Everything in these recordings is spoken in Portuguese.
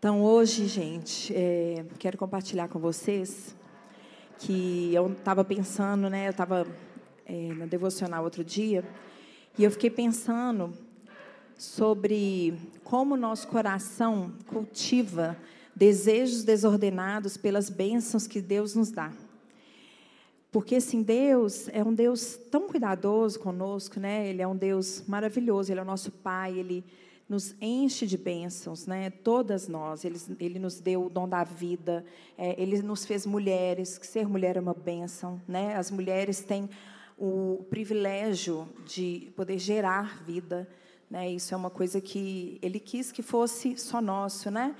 Então, hoje, gente, é, quero compartilhar com vocês que eu estava pensando, né? Eu estava é, na devocional outro dia e eu fiquei pensando sobre como nosso coração cultiva desejos desordenados pelas bênçãos que Deus nos dá. Porque, assim, Deus é um Deus tão cuidadoso conosco, né? Ele é um Deus maravilhoso, Ele é o nosso Pai, Ele nos enche de bênçãos, né? Todas nós. Ele, ele nos deu o dom da vida, é, Ele nos fez mulheres, que ser mulher é uma bênção, né? As mulheres têm o privilégio de poder gerar vida, né? Isso é uma coisa que Ele quis que fosse só nosso, né?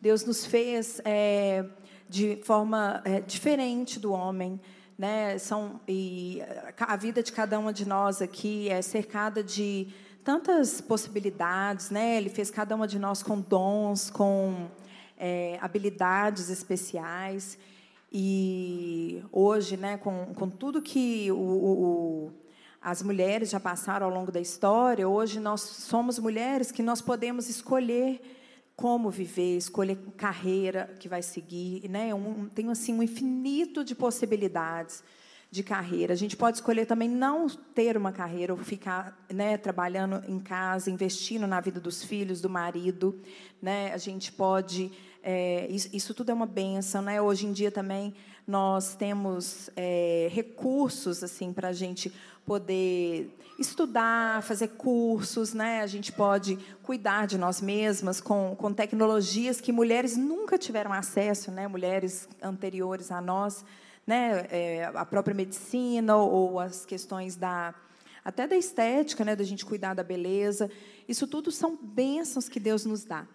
Deus nos fez é, de forma é, diferente do homem, né? São e a vida de cada uma de nós aqui é cercada de tantas possibilidades, né? Ele fez cada uma de nós com dons, com é, habilidades especiais e hoje, né? Com, com tudo que o, o, as mulheres já passaram ao longo da história, hoje nós somos mulheres que nós podemos escolher como viver, escolher carreira que vai seguir, né? Um, tem assim um infinito de possibilidades de carreira. A gente pode escolher também não ter uma carreira ou ficar, né, trabalhando em casa, investindo na vida dos filhos, do marido, né? A gente pode é, isso, isso, tudo é uma benção, né? Hoje em dia também nós temos é, recursos assim para a gente poder estudar, fazer cursos, né? A gente pode cuidar de nós mesmas com, com tecnologias que mulheres nunca tiveram acesso, né? Mulheres anteriores a nós, né? É, a própria medicina ou, as questões da até da estética, né? Da gente cuidar da beleza. Isso tudo são bênçãos que Deus nos dá,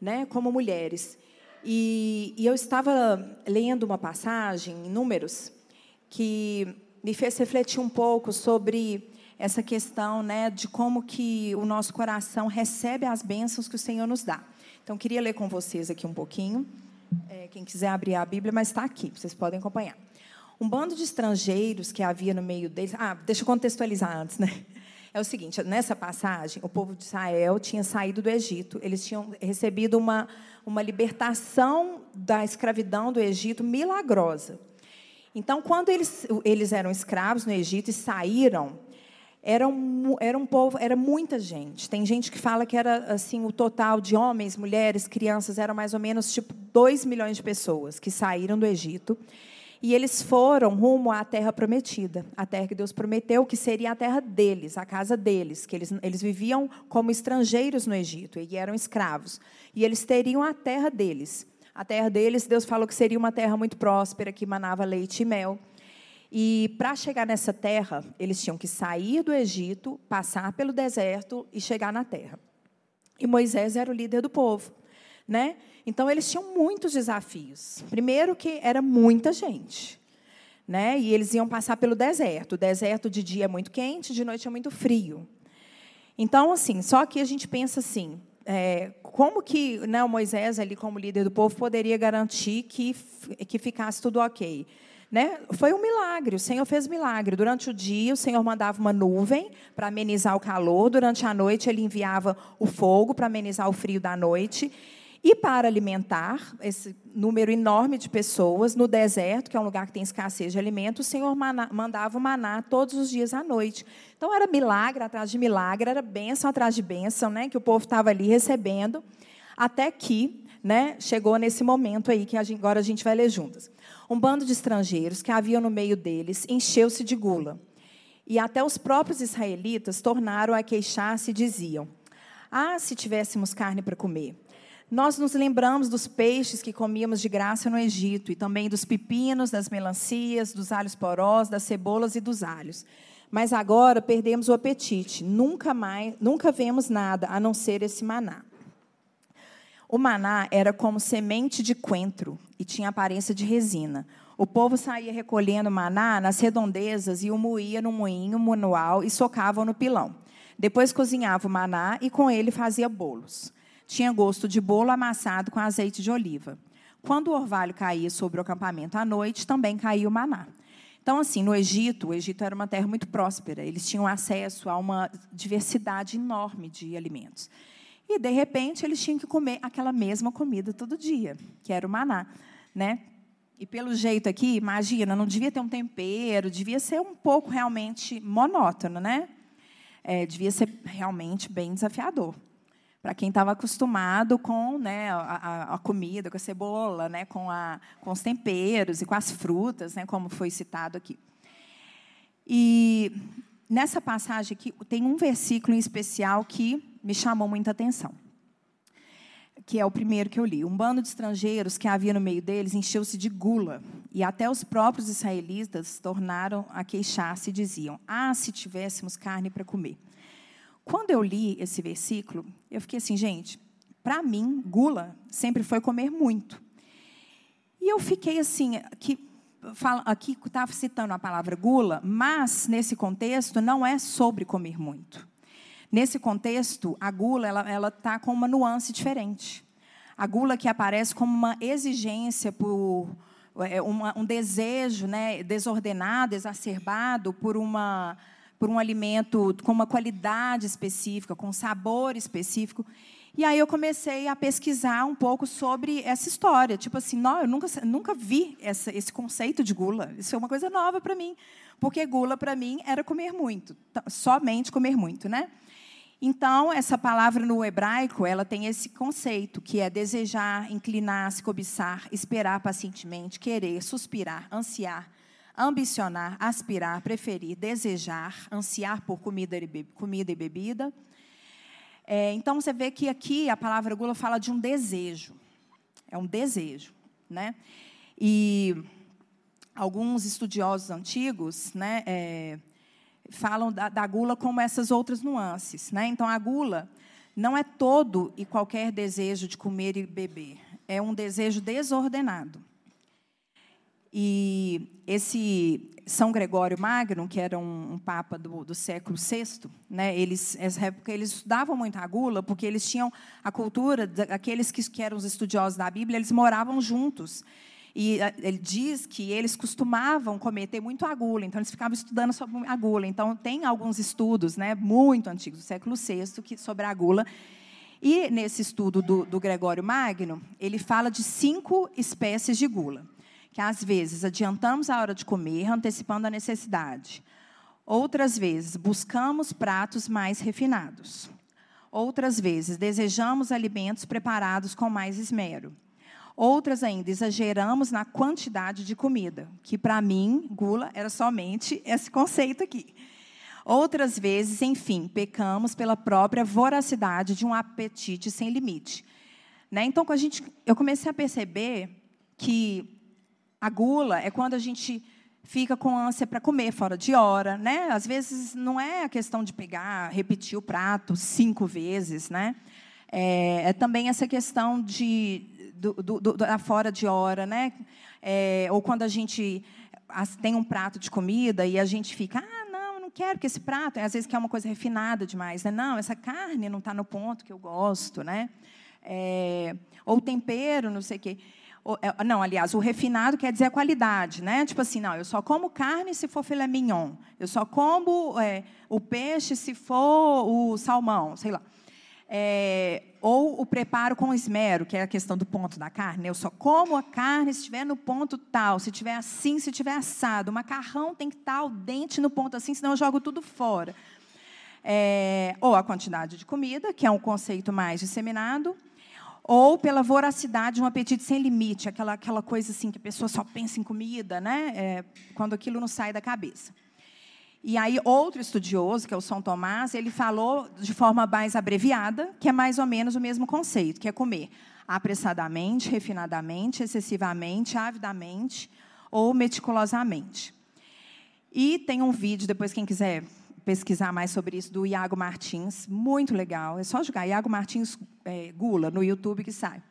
né? Como mulheres. E, e eu estava lendo uma passagem em Números que me fez refletir um pouco sobre essa questão né, de como que o nosso coração recebe as bênçãos que o Senhor nos dá. Então, queria ler com vocês aqui um pouquinho. É, quem quiser abrir a Bíblia, mas está aqui, vocês podem acompanhar. Um bando de estrangeiros que havia no meio deles. Ah, deixa eu contextualizar antes, né? É o seguinte: nessa passagem, o povo de Israel tinha saído do Egito, eles tinham recebido uma, uma libertação da escravidão do Egito milagrosa. Então, quando eles, eles eram escravos no Egito e saíram, era um, era um povo, era muita gente. Tem gente que fala que era assim o total de homens, mulheres, crianças, era mais ou menos tipo 2 milhões de pessoas que saíram do Egito. E eles foram rumo à terra prometida, a terra que Deus prometeu que seria a terra deles, a casa deles, que eles, eles viviam como estrangeiros no Egito e eram escravos. E eles teriam a terra deles. A terra deles, Deus falou que seria uma terra muito próspera, que manava leite e mel. E para chegar nessa terra, eles tinham que sair do Egito, passar pelo deserto e chegar na terra. E Moisés era o líder do povo, né? Então eles tinham muitos desafios. Primeiro que era muita gente, né? E eles iam passar pelo deserto. O deserto de dia é muito quente, de noite é muito frio. Então assim, só que a gente pensa assim, é, como que né, o Moisés, ali como líder do povo, poderia garantir que, que ficasse tudo ok? Né? Foi um milagre, o Senhor fez milagre. Durante o dia, o Senhor mandava uma nuvem para amenizar o calor, durante a noite, ele enviava o fogo para amenizar o frio da noite. E para alimentar esse número enorme de pessoas no deserto, que é um lugar que tem escassez de alimentos, o Senhor mandava o maná todos os dias à noite. Então era milagre atrás de milagre, era bênção atrás de bênção, né, que o povo estava ali recebendo, até que né, chegou nesse momento aí que agora a gente vai ler juntas. Um bando de estrangeiros que havia no meio deles encheu-se de gula. E até os próprios israelitas tornaram a queixar-se e diziam: Ah, se tivéssemos carne para comer! Nós nos lembramos dos peixes que comíamos de graça no Egito e também dos pepinos, das melancias, dos alhos porós, das cebolas e dos alhos. Mas agora perdemos o apetite. Nunca mais, nunca vemos nada a não ser esse maná. O maná era como semente de coentro e tinha aparência de resina. O povo saía recolhendo maná nas redondezas e o moía no moinho manual e socava no pilão. Depois cozinhava o maná e com ele fazia bolos tinha gosto de bolo amassado com azeite de oliva. Quando o orvalho caía sobre o acampamento à noite, também caía o maná. Então, assim, no Egito, o Egito era uma terra muito próspera, eles tinham acesso a uma diversidade enorme de alimentos. E, de repente, eles tinham que comer aquela mesma comida todo dia, que era o maná. Né? E, pelo jeito aqui, imagina, não devia ter um tempero, devia ser um pouco realmente monótono, né? É, devia ser realmente bem desafiador para quem estava acostumado com né, a, a, comida, com a cebola, né, com, a, com os temperos e com as frutas, né, como foi citado aqui. E nessa passagem aqui tem um versículo em especial que me chamou muita atenção, que é o primeiro que eu li. Um bando de estrangeiros que havia no meio deles encheu-se de gula, e até os próprios israelitas tornaram a queixar-se e diziam: Ah, se tivéssemos carne para comer. Quando eu li esse versículo, eu fiquei assim, gente, para mim, gula sempre foi comer muito. E eu fiquei assim, aqui aqui estava citando a palavra gula, mas nesse contexto não é sobre comer muito. Nesse contexto, a gula ela está com uma nuance diferente. A gula que aparece como uma exigência por é, um desejo, né, desordenado, exacerbado por uma por um alimento com uma qualidade específica, com um sabor específico. E aí eu comecei a pesquisar um pouco sobre essa história. Tipo assim, não, eu nunca, nunca vi essa, esse conceito de gula. Isso é uma coisa nova para mim. Porque gula, para mim, era comer muito. Somente comer muito, né? Então, essa palavra no hebraico, ela tem esse conceito, que é desejar, inclinar, se cobiçar, esperar pacientemente, querer, suspirar, ansiar, ambicionar, aspirar, preferir, desejar, ansiar por comida e, bebida. É, então, você vê que aqui a palavra gula fala de um desejo. É um desejo. Né? E alguns estudiosos antigos né, é, falam da, da, gula como essas outras nuances. Né? Então, a gula não é todo e qualquer desejo de comer e beber. É um desejo desordenado. E esse São Gregório Magno, que era um, um papa do, do, século VI, né, eles, nessa época, eles estudavam muito a gula, porque eles tinham a cultura, aqueles que, que eram os estudiosos da Bíblia, eles moravam juntos. E ele diz que eles costumavam cometer muito gula, então eles ficavam estudando sobre a gula. Então, tem alguns estudos né, muito antigos, do século VI, que, sobre a gula. E nesse estudo do, do Gregório Magno, ele fala de cinco espécies de gula que às vezes adiantamos a hora de comer, antecipando a necessidade. Outras vezes buscamos pratos mais refinados. Outras vezes desejamos alimentos preparados com mais esmero. Outras ainda exageramos na quantidade de comida, que para mim, gula, era somente esse conceito aqui. Outras vezes, enfim, pecamos pela própria voracidade de um apetite sem limite. Né? Então, a gente, eu comecei a perceber que a gula é quando a gente fica com ânsia para comer fora de hora, né? Às vezes não é a questão de pegar, repetir o prato cinco vezes, né? É, é também essa questão de do, do, do, da fora de hora, né? É, ou quando a gente tem um prato de comida e a gente fica, ah, não, não quero que esse prato, às vezes quer uma coisa refinada demais, né? Não, essa carne não está no ponto que eu gosto, né? É, ou tempero, não sei o quê. É, não, aliás, o refinado quer dizer a qualidade, né? Tipo assim, não, eu só como carne se for filé mignon. Eu só como é, o peixe se for o salmão, sei lá. É, ou o preparo com esmero, que é a questão do ponto da carne. Eu só como a carne se estiver no ponto tal, se estiver assim, se estiver assado. O macarrão tem que estar o dente no ponto assim, senão eu jogo tudo fora. É, ou a quantidade de comida, que é um conceito mais disseminado ou pela voracidade de um apetite sem limite, aquela, aquela coisa assim que a pessoa só pensa em comida, né? É, quando aquilo não sai da cabeça. E aí, outro estudioso, que é o São Tomás, ele falou de forma mais abreviada, que é mais ou menos o mesmo conceito, que é comer apressadamente, refinadamente, excessivamente, avidamente ou meticulosamente. E tem um vídeo, depois quem quiser pesquisar mais sobre isso, do Iago Martins, muito legal. É só jogar Iago Martins é, Gula no YouTube que sai.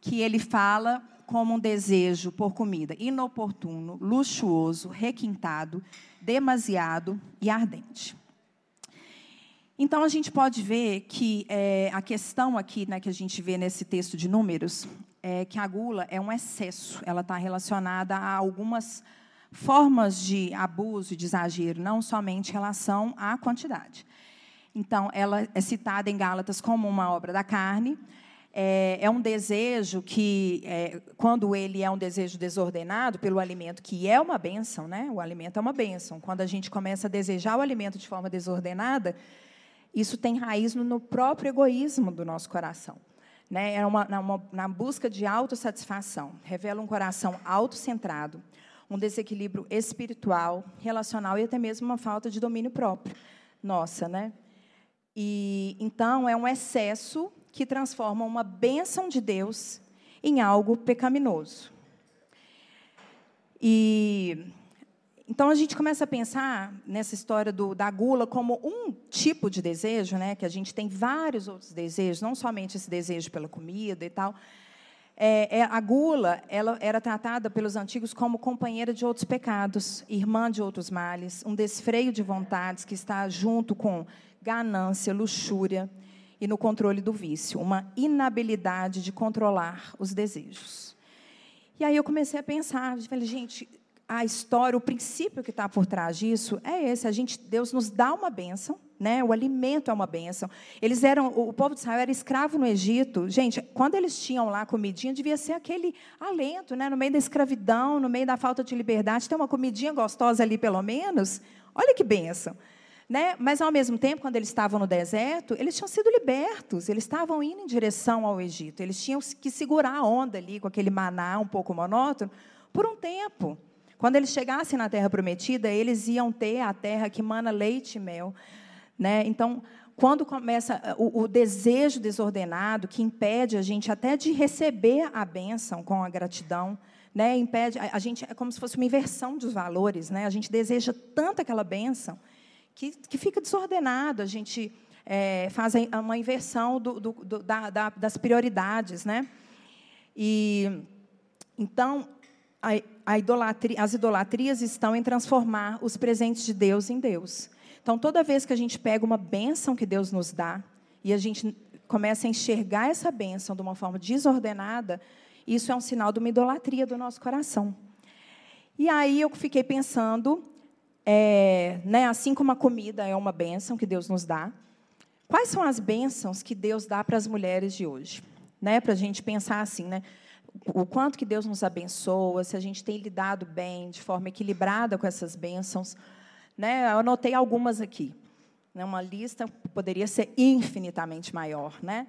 Que ele fala como um desejo por comida inoportuno, luxuoso, requintado, demasiado e ardente. Então a gente pode ver que é, a questão aqui, né, que a gente vê nesse texto de Números, é que a gula é um excesso. Ela está relacionada a algumas formas de abuso de exagero, não somente em relação à quantidade. Então, ela é citada em Gálatas como uma obra da carne. É, é um desejo que, é, quando ele é um desejo desordenado pelo alimento, que é uma benção, né? O alimento é uma benção. Quando a gente começa a desejar o alimento de forma desordenada, isso tem raiz no próprio egoísmo do nosso coração. Né? É uma, uma, na busca de autossatisfação. Revela um coração autocentrado, um desequilíbrio espiritual, relacional e até mesmo uma falta de domínio próprio. Nossa, né? E então é um excesso que transforma uma bênção de Deus em algo pecaminoso. E então a gente começa a pensar nessa história do, da gula como um tipo de desejo, né? Que a gente tem vários outros desejos, não somente esse desejo pela comida e tal. É, é, a gula ela era tratada pelos antigos como companheira de outros pecados, irmã de outros males, um desfreio de vontades que está junto com ganância, luxúria e no controle do vício, uma inabilidade de controlar os desejos. E aí eu comecei a pensar, falei, gente, a história, o princípio que está por trás disso é esse. A gente, Deus nos dá uma bênção, né? O alimento é uma bênção. Eles eram, o povo de Israel era escravo no Egito. Gente, quando eles tinham lá comidinha, devia ser aquele alento, né? No meio da escravidão, no meio da falta de liberdade, ter uma comidinha gostosa ali, pelo menos. Olha que bênção. Né? Mas, ao mesmo tempo, quando eles estavam no deserto, eles tinham sido libertos, eles estavam indo em direção ao Egito. Eles tinham que segurar a onda ali com aquele maná um pouco monótono por um tempo. Quando eles chegassem na terra prometida, eles iam ter a terra que mana leite e mel. Né? Então, quando começa eh, o, o, desejo desordenado, que impede a gente até de receber a bênção com a gratidão, né? impede, a, a gente é como se fosse uma inversão dos valores. Né? A gente deseja tanto aquela bênção que, que fica desordenado, a gente é, faz uma inversão do, do, do, da, da, das prioridades. Né? E, então, a idolatria, as idolatrias estão em transformar os presentes de Deus em Deus. Então, toda vez que a gente pega uma bênção que Deus nos dá e a gente começa a enxergar essa bênção de uma forma desordenada, isso é um sinal de uma idolatria do nosso coração. E aí eu fiquei pensando, é, né, assim como a comida é uma bênção que Deus nos dá, quais são as bênçãos que Deus dá para as mulheres de hoje? Né, para a gente pensar assim, né? o quanto que Deus nos abençoa, se a gente tem lidado bem, de forma equilibrada com essas bênçãos. Né? Eu anotei algumas aqui. Né? Uma lista poderia ser infinitamente maior. Né?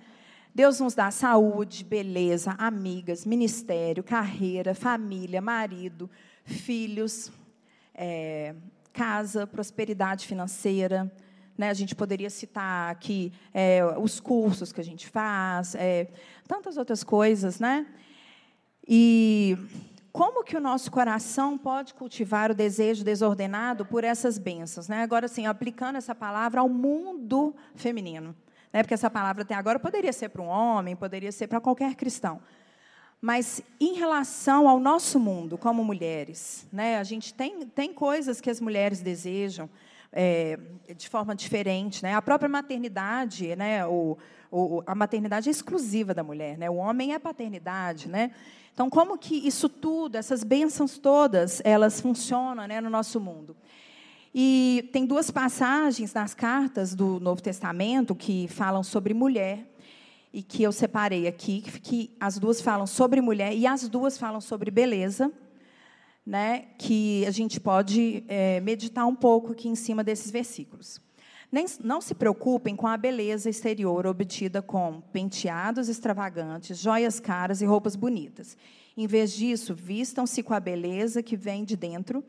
Deus nos dá saúde, beleza, amigas, ministério, carreira, família, marido, filhos, é, casa, prosperidade financeira. Né? A gente poderia citar aqui é, os cursos que a gente faz, é, tantas outras coisas, né? E como que o nosso coração pode cultivar o desejo desordenado por essas bênçãos? Né? Agora, assim, aplicando essa palavra ao mundo feminino. Né? Porque essa palavra até agora poderia ser para um homem, poderia ser para qualquer cristão. Mas em relação ao nosso mundo, como mulheres, né, a gente tem, tem coisas que as mulheres desejam é, de forma diferente. Né? A própria maternidade, né, o, o, a maternidade é exclusiva da mulher. Né? O homem é paternidade. Né? Então, como que isso tudo, essas bênçãos todas, elas funcionam né, no nosso mundo? E tem duas passagens nas cartas do Novo Testamento que falam sobre mulher e que eu separei aqui, que as duas falam sobre mulher e as duas falam sobre beleza, né, que a gente pode é, meditar um pouco aqui em cima desses versículos. Nem, não se preocupem com a beleza exterior obtida com penteados extravagantes, joias caras e roupas bonitas. Em vez disso, vistam-se com a beleza que vem de dentro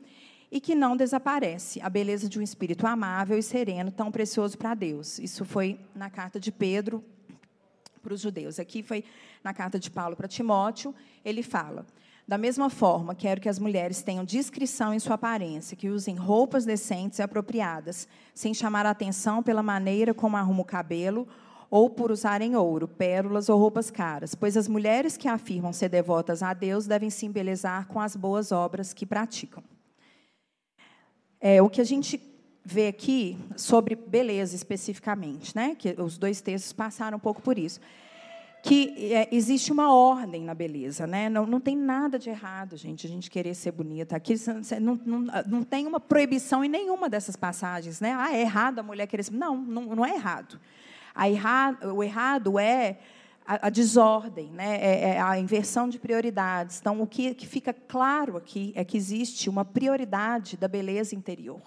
e que não desaparece, a beleza de um espírito amável e sereno, tão precioso para Deus. Isso foi na carta de Pedro para os judeus. Aqui foi na carta de Paulo para Timóteo, ele fala: da mesma forma, quero que as mulheres tenham discrição em sua aparência, que usem roupas decentes e apropriadas, sem chamar a atenção pela maneira como arrumam o cabelo ou por usarem ouro, pérolas ou roupas caras, pois as mulheres que afirmam ser devotas a Deus devem se embelezar com as boas obras que praticam. É, o que a gente vê aqui sobre beleza especificamente, né? Que os dois textos passaram um pouco por isso que é, existe uma ordem na beleza, né? Não, não tem nada de errado, gente, a gente querer ser bonita. Aqui não, não, não tem uma proibição em nenhuma dessas passagens, né? Ah, é errado a mulher querer ser. Não, não, não é errado. A errado. O errado é a, a desordem, né? É, é, a inversão de prioridades. Então, o que, que fica claro aqui é que existe uma prioridade da beleza interior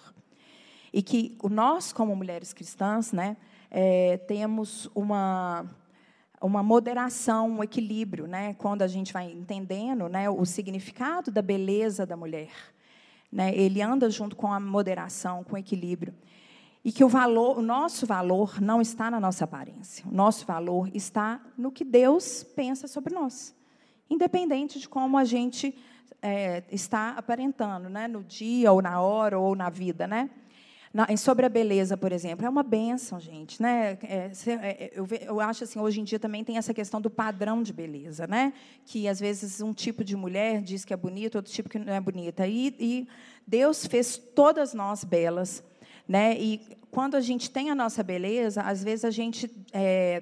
e que nós, como mulheres cristãs, né, é, temos uma uma moderação, um equilíbrio, né? Quando a gente vai entendendo, né, o significado da beleza da mulher, né? Ele anda junto com a moderação, com o equilíbrio. E que o valor, o nosso valor não está na nossa aparência. O nosso valor está no que Deus pensa sobre nós, independente de como a gente é, está aparentando, né? No dia ou na hora ou na vida, né? Na, sobre a beleza, por exemplo, é uma benção, gente. Né? É, é, eu, eu, acho assim, hoje em dia também tem essa questão do padrão de beleza, né? que às vezes um tipo de mulher diz que é bonita, outro tipo que não é bonita. E, e Deus fez todas nós belas. Né? E quando a gente tem a nossa beleza, às vezes a gente é,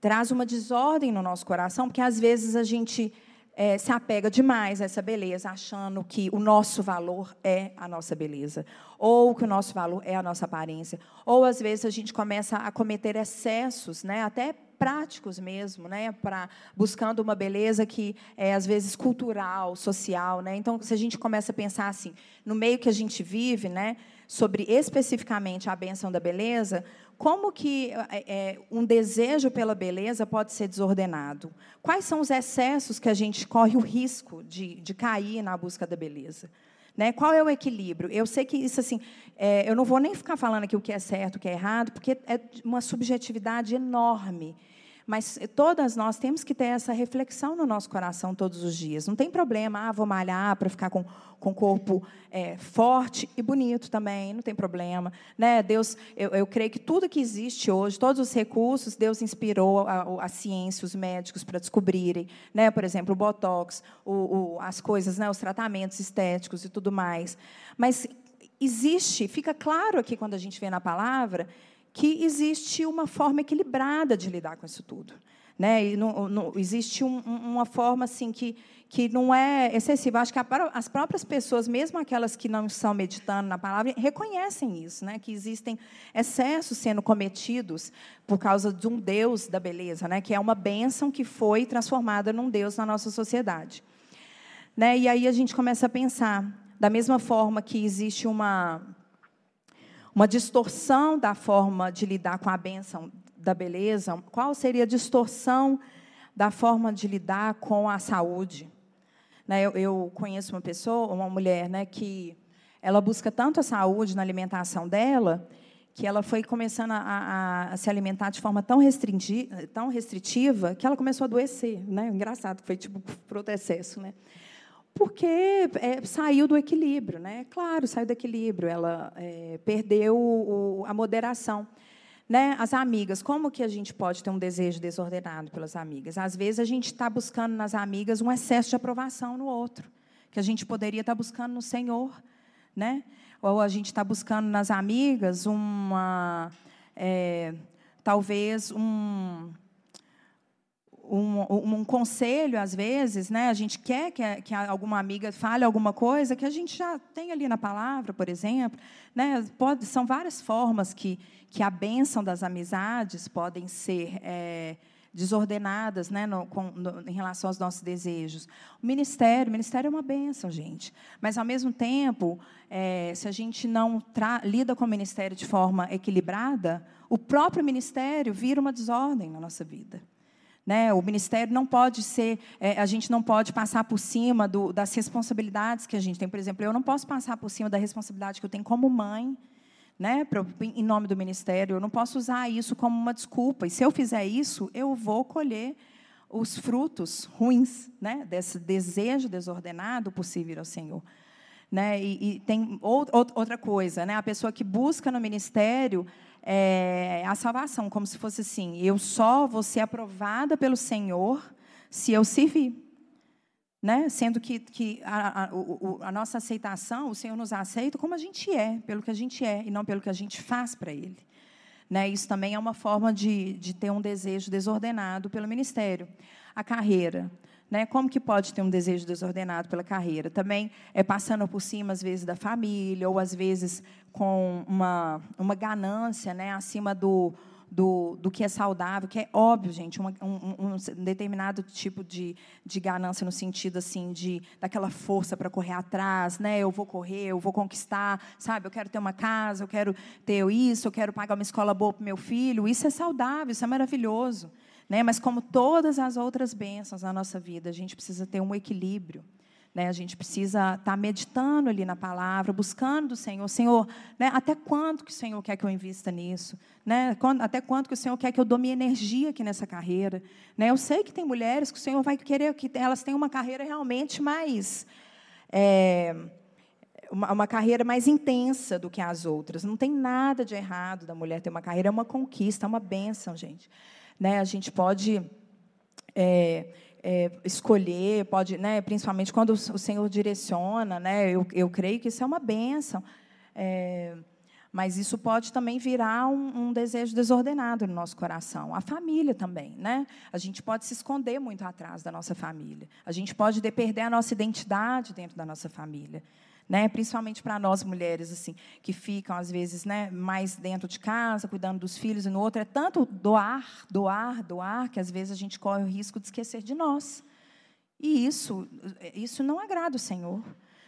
traz uma desordem no nosso coração, porque às vezes a gente é, se apega demais a essa beleza, achando que o nosso valor é a nossa beleza, ou que o nosso valor é a nossa aparência. Ou, às vezes, a gente começa a cometer excessos, né, até práticos mesmo, né, para buscando uma beleza que é às vezes cultural, social, né? Então, se a gente começa a pensar assim, no meio que a gente vive, né, sobre especificamente a benção da beleza, como que é, é, um desejo pela beleza pode ser desordenado? Quais são os excessos que a gente corre o risco de, de cair na busca da beleza? Né? Qual é o equilíbrio? Eu sei que isso assim, é, eu não vou nem ficar falando aqui o que é certo, o que é errado, porque é uma subjetividade enorme. Mas todas nós temos que ter essa reflexão no nosso coração todos os dias. Não tem problema, ah, vou malhar para ficar com, com o corpo é, forte e bonito também, não tem problema. Né? Deus, eu, eu creio que tudo que existe hoje, todos os recursos, Deus inspirou a, a ciência, os médicos para descobrirem. Né? Por exemplo, o Botox, o, o, as coisas, né? os tratamentos estéticos e tudo mais. Mas existe, fica claro aqui quando a gente vê na palavra, que existe uma forma equilibrada de lidar com isso tudo. Né? E não, não, existe um, uma forma assim que, que não é excessiva. Acho que a, as próprias pessoas, mesmo aquelas que não estão meditando na palavra, reconhecem isso, né? que existem excessos sendo cometidos por causa de um Deus da beleza, né? que é uma bênção que foi transformada num Deus na nossa sociedade. Né? E aí a gente começa a pensar, da mesma forma que existe uma uma distorção da forma de lidar com a bênção da beleza, qual seria a distorção da forma de lidar com a saúde? Né, eu, conheço uma pessoa, uma mulher, né, que ela busca tanto a saúde na alimentação dela, que ela foi começando a, a, a se alimentar de forma tão, tão restritiva que ela começou a adoecer. Né? Engraçado, foi tipo outro excesso. Né? Porque é, saiu do equilíbrio, né? Claro, saiu do equilíbrio. Ela é, perdeu o, a moderação. Né? As amigas, como que a gente pode ter um desejo desordenado pelas amigas? Às vezes a gente está buscando nas amigas um excesso de aprovação no outro, que a gente poderia estar tá buscando no Senhor, né? Ou a gente está buscando nas amigas uma, é, talvez um um, um, conselho, às vezes, né? a gente quer que, que alguma amiga fale alguma coisa que a gente já tem ali na palavra, por exemplo. Né? Pode, são várias formas que, que a bênção das amizades podem ser é, desordenadas né? No, com, no, em relação aos nossos desejos. O ministério, o ministério é uma bênção, gente. Mas, ao mesmo tempo, é, se a gente não lida com o ministério de forma equilibrada, o próprio ministério vira uma desordem na nossa vida. Né? O ministério não pode ser, é, a gente não pode passar por cima do, das responsabilidades que a gente tem. Por exemplo, eu não posso passar por cima da responsabilidade que eu tenho como mãe, né, em nome do ministério. Eu não posso usar isso como uma desculpa. E se eu fizer isso, eu vou colher os frutos ruins né, desse desejo desordenado por servir ao Senhor. Né? E, e tem outra coisa, né? a pessoa que busca no ministério é, a salvação, como se fosse assim: eu só vou ser aprovada pelo Senhor se eu servir. Né? Sendo que, que a, a, a, nossa aceitação, o Senhor nos aceita como a gente é, pelo que a gente é, e não pelo que a gente faz para Ele. Né? Isso também é uma forma de, de ter um desejo desordenado pelo ministério. A carreira. Né? Como que pode ter um desejo desordenado pela carreira? Também é passando por cima, às vezes, da família, ou às vezes com uma, uma ganância né? acima do, do, do que é saudável, que é óbvio, gente, uma, um, um, determinado tipo de, de ganância no sentido assim de daquela força para correr atrás, né? Eu vou correr, eu vou conquistar, sabe? Eu quero ter uma casa, eu quero ter isso, eu quero pagar uma escola boa para meu filho. Isso é saudável, isso é maravilhoso, né? Mas como todas as outras bênçãos na nossa vida, a gente precisa ter um equilíbrio. Né, a gente precisa estar tá meditando ali na palavra, buscando do Senhor. Senhor, né, até quanto que o Senhor quer que eu invista nisso? Né? Até quanto que o Senhor quer que eu dou minha energia aqui nessa carreira? Né? Eu sei que tem mulheres que o Senhor vai querer que elas tenham uma carreira realmente mais... É, uma, uma, carreira mais intensa do que as outras. Não tem nada de errado da mulher ter uma carreira, é uma conquista, é uma bênção, gente. Né? A gente pode... É, é, escolher, pode, né, principalmente quando o Senhor direciona, né, eu, eu creio que isso é uma bênção. É, mas isso pode também virar um, um, desejo desordenado no nosso coração. A família também, né? A gente pode se esconder muito atrás da nossa família. A gente pode perder a nossa identidade dentro da nossa família né? Principalmente para nós mulheres assim, que ficam às vezes, né, mais dentro de casa, cuidando dos filhos e no outro é tanto doar, doar, doar que às vezes a gente corre o risco de esquecer de nós. E isso, isso não agrada o Senhor.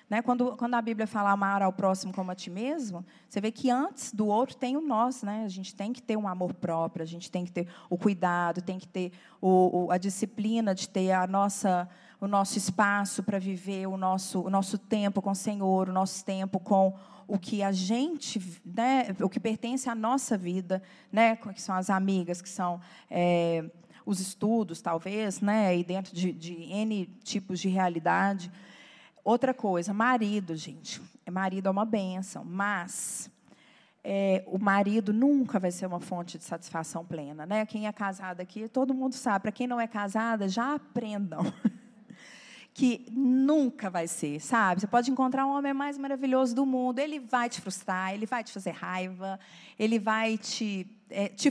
Né? Quando, quando a Bíblia fala amar ao próximo como a ti mesmo, você vê que antes do outro tem o nós. Né? A gente tem que ter um amor próprio, a gente tem que ter o cuidado, tem que ter o, o, a disciplina de ter a nossa, o nosso espaço para viver o nosso, o nosso tempo com o Senhor, o nosso tempo com o que a gente, né, o que pertence à nossa vida, né, que são as amigas, que são é, os estudos, talvez, né, e dentro de, de N tipos de realidade. Outra coisa, marido, gente. Marido é uma benção, mas é, o marido nunca vai ser uma fonte de satisfação plena. Né? Quem é casado aqui, todo mundo sabe. Para quem não é casada, já aprendam. que nunca vai ser, sabe? Você pode encontrar um homem mais maravilhoso do mundo, ele vai te frustrar, ele vai te fazer raiva, ele vai te, é, te,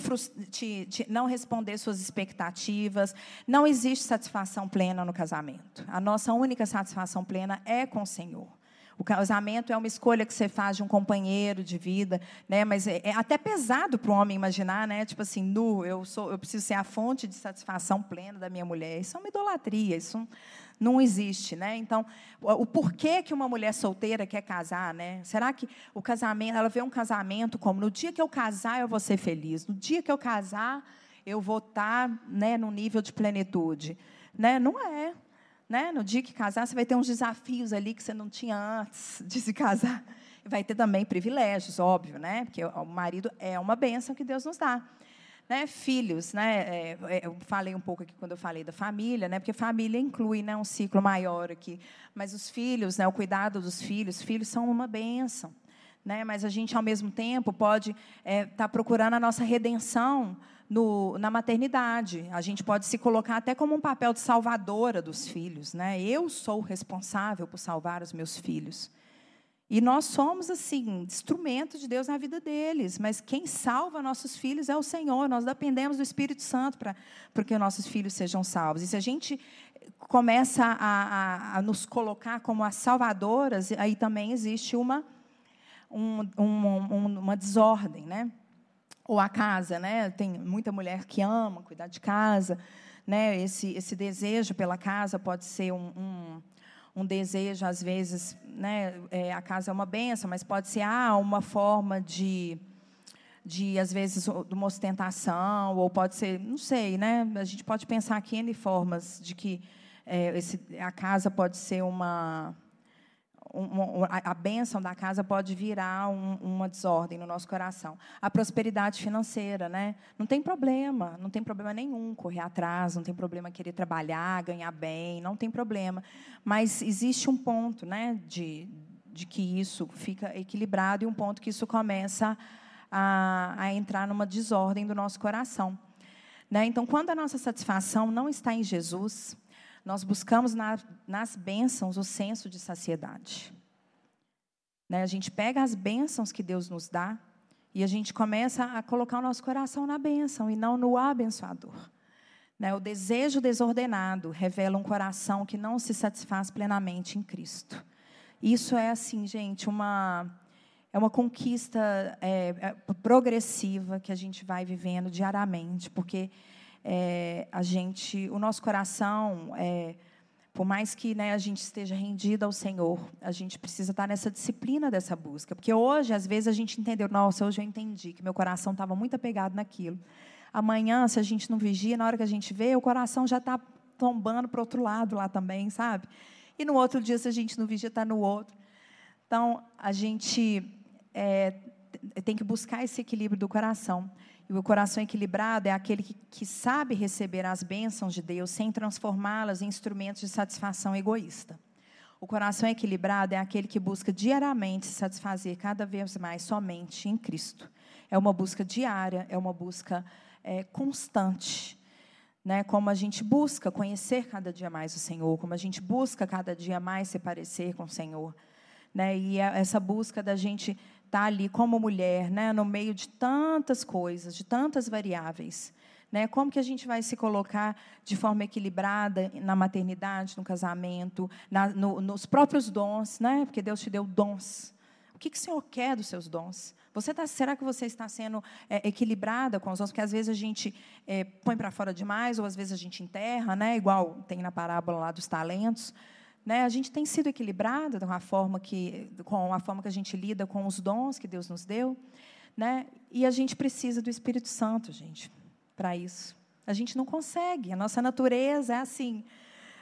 te, te, não responder suas expectativas. Não existe satisfação plena no casamento. A nossa única satisfação plena é com o Senhor. O casamento é uma escolha que você faz de um companheiro de vida, né? Mas é, é até pesado para o homem imaginar, né? Tipo assim, nu, eu sou, eu preciso ser a fonte de satisfação plena da minha mulher. Isso é uma idolatria. Isso não existe, né? Então, o porquê que uma mulher solteira quer casar, né? Será que o casamento, ela vê um casamento como no dia que eu casar eu vou ser feliz, no dia que eu casar eu vou estar, né, no nível de plenitude, né? Não é, né? No dia que casar você vai ter uns desafios ali que você não tinha antes de se casar. Vai ter também privilégios, óbvio, né? Porque o marido é uma bênção que Deus nos dá. Né, filhos, né, é, é, eu falei um pouco aqui quando eu falei da família, né, porque família inclui né, um ciclo maior aqui, mas os filhos, né, o cuidado dos filhos, filhos são uma bênção, né, mas a gente ao mesmo tempo pode estar é, tá procurando a nossa redenção no, na maternidade, a gente pode se colocar até como um papel de salvadora dos filhos, né, eu sou responsável por salvar os meus filhos, e nós somos, assim, instrumentos de Deus na vida deles. Mas quem salva nossos filhos é o Senhor. Nós dependemos do Espírito Santo para que nossos filhos sejam salvos. E se a gente começa a, a, a nos colocar como as salvadoras, aí também existe uma, um, um, uma desordem, né? Ou a casa, né? Tem muita mulher que ama cuidar de casa, né? Esse, esse desejo pela casa pode ser um, um um desejo, às vezes, né, é, a casa é uma benção, mas pode ser ah, uma forma de, de, às vezes, uma ostentação, ou pode ser, não sei, né? A gente pode pensar aqui em formas de que é, esse, a casa pode ser uma a bênção da casa pode virar um, uma desordem no nosso coração. A prosperidade financeira, né? Não tem problema, não tem problema nenhum correr atrás, não tem problema querer trabalhar, ganhar bem, não tem problema. Mas existe um ponto, né, de, de que isso fica equilibrado e um ponto que isso começa a, a entrar numa desordem do nosso coração. Né? Então, quando a nossa satisfação não está em Jesus, nós buscamos na, nas bênçãos o senso de saciedade. Né? A gente pega as bênçãos que Deus nos dá E a gente começa a colocar o nosso coração na bênção e não no abençoador. Né? O desejo desordenado revela um coração que não se satisfaz plenamente em Cristo. Isso é assim, gente, uma é uma conquista é, é, progressiva que a gente vai vivendo diariamente, porque é, a gente, o nosso coração, é, por mais que né, a gente esteja rendido ao Senhor, a gente precisa estar nessa disciplina dessa busca, porque hoje, às vezes, a gente entendeu, nossa, hoje eu entendi que meu coração estava muito apegado naquilo. Amanhã, se a gente não vigia, na hora que a gente vê, o coração já está tombando para outro lado lá também, sabe? E no outro dia, se a gente não vigia, está no outro. Então, a gente é, tem que buscar esse equilíbrio do coração. E o coração equilibrado é aquele que, que sabe receber as bênçãos de Deus sem transformá-las em instrumentos de satisfação egoísta. O coração equilibrado é aquele que busca diariamente se satisfazer cada vez mais somente em Cristo. É uma busca diária, é uma busca é, constante. Né, como a gente busca conhecer cada dia mais o Senhor, como a gente busca cada dia mais se parecer com o Senhor. Né, e é essa busca da gente está ali como mulher, né, no meio de tantas coisas, de tantas variáveis. Né? Como que a gente vai se colocar de forma equilibrada na maternidade, no casamento, na, no, nos próprios dons, né? porque Deus te deu dons. O que, que o Senhor quer dos seus dons? Você tá, será que você está sendo é, equilibrada com os dons? Porque às vezes a gente é, põe para fora demais, ou às vezes a gente enterra, né? igual tem na parábola lá dos talentos. Né? A gente tem sido equilibrada com a forma que, com a forma que a gente lida com os dons que Deus nos deu, né? E a gente precisa do Espírito Santo, gente, para isso. A gente não consegue. A nossa natureza é assim.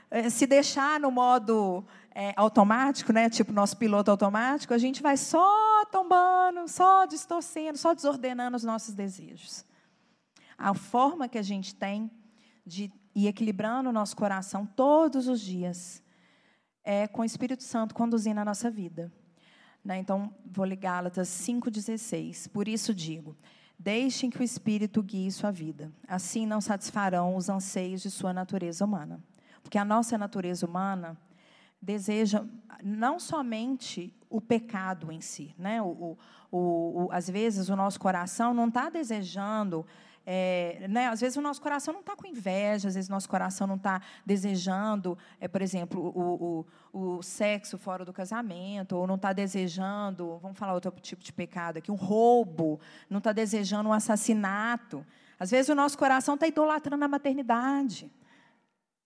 É, se deixar no modo é, automático, né, tipo nosso piloto automático, a gente vai só tombando, só distorcendo, só desordenando os nossos desejos. A forma que a gente tem de ir equilibrando o nosso coração todos os dias é com o Espírito Santo conduzindo a nossa vida. Né? Então, vou ler Gálatas 5,16. Por isso digo: deixem que o Espírito guie sua vida. Assim não satisfarão os anseios de sua natureza humana. Porque a nossa natureza humana deseja não somente o pecado em si. Né? O, o, o, às vezes, o nosso coração não está desejando é, né, às vezes o nosso coração não está com inveja, às vezes o nosso coração não está desejando, é, por exemplo, o, o, o sexo fora do casamento, ou não está desejando, vamos falar outro tipo de pecado aqui, um roubo, não está desejando um assassinato. Às vezes o nosso coração está idolatrando a maternidade.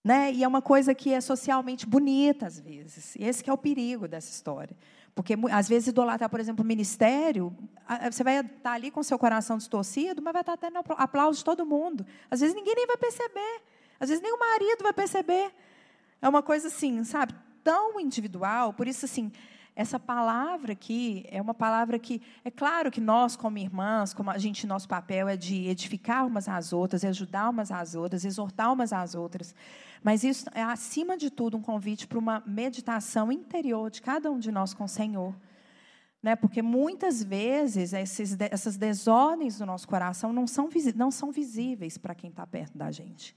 Né? E é uma coisa que é socialmente bonita, às vezes. E esse é o perigo dessa história. Porque, às vezes, idolatrar, por exemplo, o ministério, você vai estar ali com seu coração distorcido, mas vai estar tendo aplauso de todo mundo. Às vezes, ninguém nem vai perceber. Às vezes, nem o marido vai perceber. É uma coisa assim, sabe, tão individual. Por isso, assim, essa palavra aqui é uma palavra que, é claro que nós, como irmãs, como a gente, nosso papel é de edificar umas às outras, ajudar umas às outras, exortar umas às outras. Mas isso é, acima de tudo, um convite para uma meditação interior de cada um de nós com o Senhor. Né? Porque muitas vezes esses, essas desordens do nosso coração não são, não são visíveis para quem está perto da gente.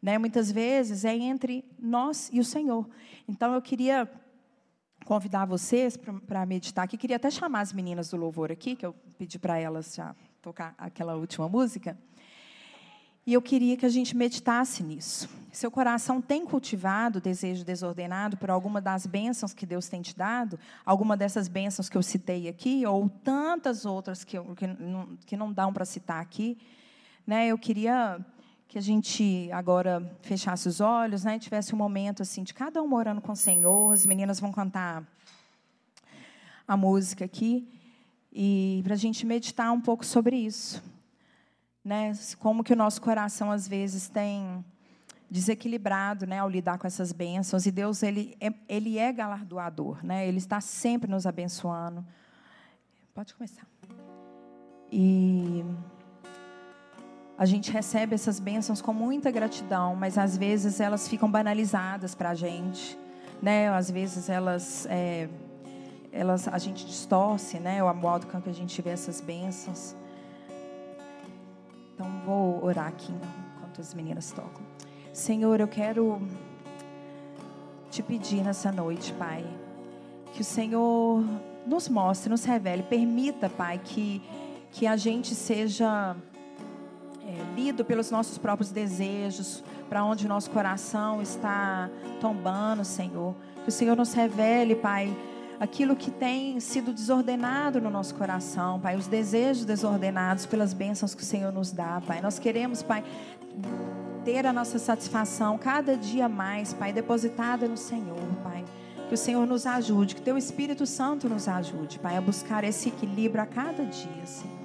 Né? Muitas vezes é entre nós e o Senhor. Então eu queria convidar vocês para meditar aqui. Queria até chamar as meninas do louvor aqui, que eu pedi para elas já tocar aquela última música. E eu queria que a gente meditasse nisso. Seu coração tem cultivado o desejo desordenado por alguma das bênçãos que Deus tem te dado? Alguma dessas bênçãos que eu citei aqui? Ou tantas outras que, eu, que, não, que não dão para citar aqui? Né, eu queria que a gente agora fechasse os olhos né, e tivesse um momento assim de cada um orando com o Senhor. As meninas vão cantar a música aqui. E para a gente meditar um pouco sobre isso né? Como que o nosso coração às vezes tem desequilibrado, né, ao lidar com essas bênçãos. E Deus ele é, ele é galardoador, né? Ele está sempre nos abençoando. Pode começar. E a gente recebe essas bênçãos com muita gratidão, mas às vezes elas ficam banalizadas para a gente, né? Às vezes elas, é, elas a gente distorce, né? O modo com que a gente vê essas bênçãos. Então vou orar aqui enquanto as meninas tocam. Senhor, eu quero te pedir nessa noite, Pai, que o Senhor nos mostre, nos revele, permita, Pai, que que a gente seja é, lido pelos nossos próprios desejos, para onde nosso coração está tombando, Senhor. Que o Senhor nos revele, Pai, aquilo que tem sido desordenado no nosso coração, Pai, os desejos desordenados pelas bênçãos que o Senhor nos dá, Pai. Nós queremos, Pai, ter a nossa satisfação cada dia mais, Pai, depositada no Senhor, Pai. Que o Senhor nos ajude, que Teu Espírito Santo nos ajude, Pai, a buscar esse equilíbrio a cada dia, Senhor.